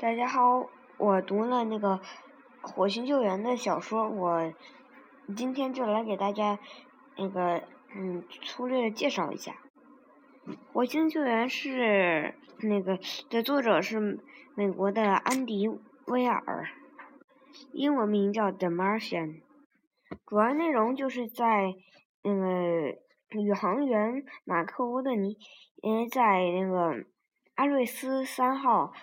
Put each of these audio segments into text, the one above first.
大家好，我读了那个《火星救援》的小说，我今天就来给大家那个嗯粗略的介绍一下，《火星救援》是那个的作者是美国的安迪威尔，英文名叫《The Martian》，主要内容就是在那个宇航员马克沃德尼因为在那个阿瑞斯三号。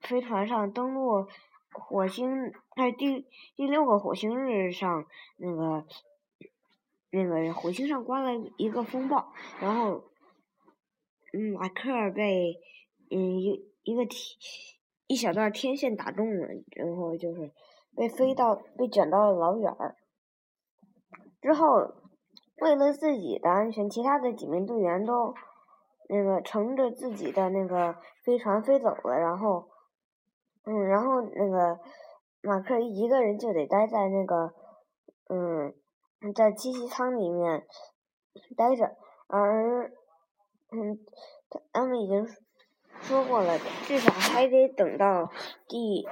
飞船上登陆火星，在第第六个火星日上，那个那个火星上刮了一个风暴，然后，嗯，马克被嗯一一个天一小段天线打中了，然后就是被飞到被卷到了老远儿。之后，为了自己的安全，其他的几名队员都那个乘着自己的那个飞船飞走了，然后。嗯，然后那个马克一个人就得待在那个嗯，在机器舱里面待着，而嗯，他们已经说过了，至少还得等到第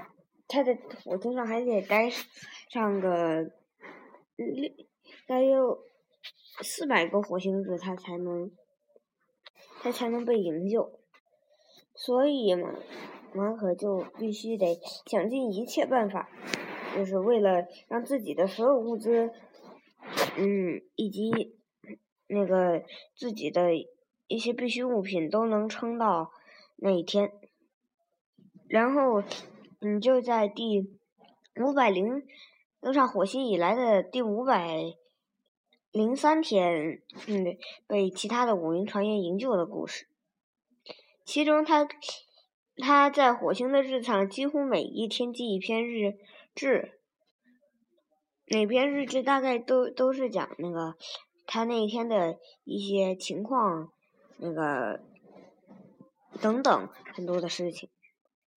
他在火星上还得待上个六，该有四百个火星日，他才能他才能被营救，所以嘛。马可就必须得想尽一切办法，就是为了让自己的所有物资，嗯，以及那个自己的一些必需物品都能撑到那一天。然后，嗯，就在第五百零登上火星以来的第五百零三天，嗯，被其他的五名船员营救的故事，其中他。他在火星的日常几乎每一天记一篇日志，每篇日志大概都都是讲那个他那一天的一些情况，那个等等很多的事情，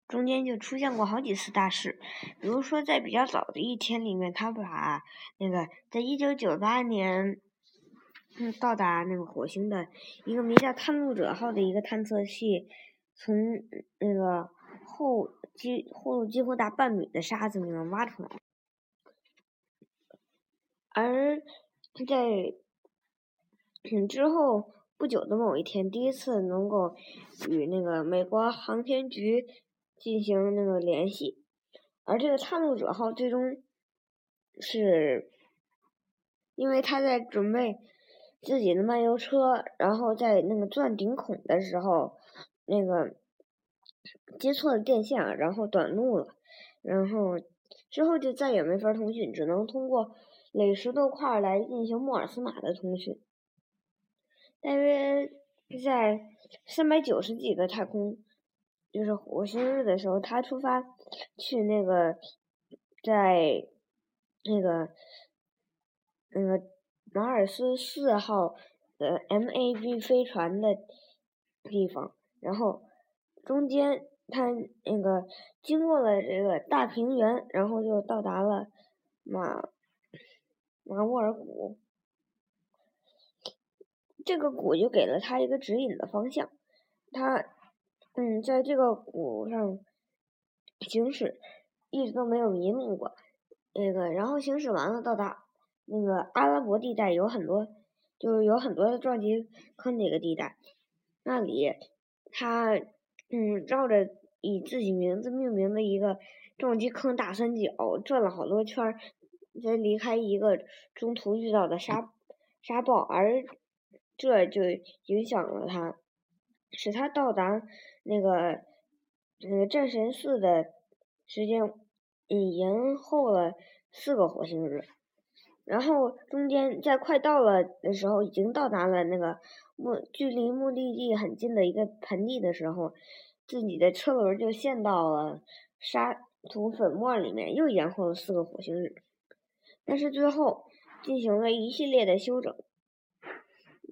中间就出现过好几次大事，比如说在比较早的一天里面，他把那个在一九九八年到达那个火星的一个名叫探路者号的一个探测器。从那个厚几厚度几乎达半米的沙子里面挖出来，而在之后不久的某一天，第一次能够与那个美国航天局进行那个联系，而这个探路者号最终是因为他在准备自己的漫游车，然后在那个钻顶孔的时候。那个接错了电线，然后短路了，然后之后就再也没法通讯，只能通过垒石头块来进行莫尔斯码的通讯。大约在三百九十几个太空，就是火星日的时候，他出发去那个在那个那个马尔斯四号的 MAV 飞船的地方。然后中间他那个经过了这个大平原，然后就到达了马马沃尔谷。这个谷就给了他一个指引的方向。他嗯，在这个谷上行驶，一直都没有迷路过。那个然后行驶完了，到达那个阿拉伯地带，有很多就是有很多的撞击坑那个地带，那里。他嗯，绕着以自己名字命名的一个撞击坑大三角转了好多圈儿，才离开一个中途遇到的沙沙暴，而这就影响了他，使他到达那个那个战神寺的时间嗯延后了四个火星日。然后中间在快到了的时候，已经到达了那个目距离目的地很近的一个盆地的时候，自己的车轮就陷到了沙土粉末里面，又延后了四个火星日。但是最后进行了一系列的修整，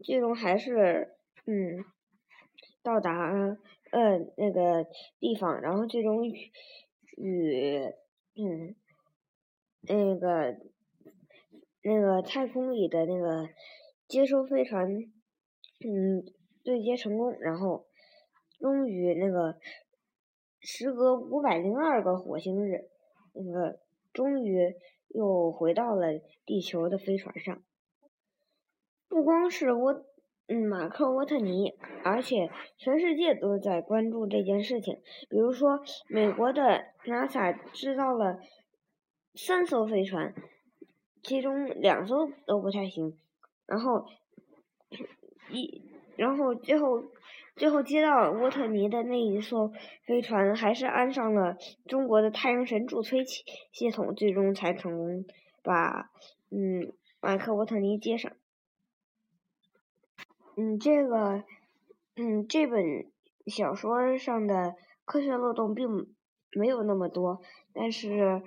最终还是嗯到达呃那个地方，然后最终与嗯那个。那个太空里的那个接收飞船，嗯，对接成功，然后终于那个时隔五百零二个火星日，那个终于又回到了地球的飞船上。不光是沃，嗯，马克沃特尼，而且全世界都在关注这件事情。比如说，美国的 NASA 制造了三艘飞船，其中两艘都不太行，然后 一，然后最后。最后接到沃特尼的那一艘飞船，还是安上了中国的太阳神助推器系统，最终才成功把嗯马克沃特尼接上。嗯，这个嗯这本小说上的科学漏洞并没有那么多，但是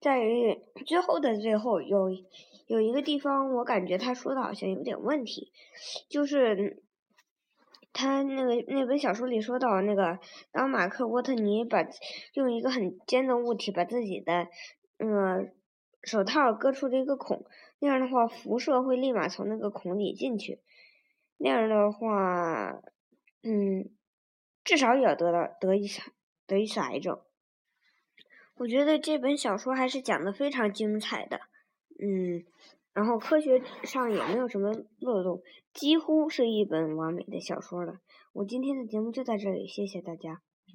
在于最后的最后有有一个地方，我感觉他说的好像有点问题，就是。他那个那本小说里说到，那个当马克沃特尼把用一个很尖的物体把自己的嗯手套割出了一个孔，那样的话辐射会立马从那个孔里进去，那样的话，嗯，至少也要得到得一次得一次癌症。我觉得这本小说还是讲的非常精彩的，嗯。然后科学上也没有什么漏洞，几乎是一本完美的小说了。我今天的节目就到这里，谢谢大家。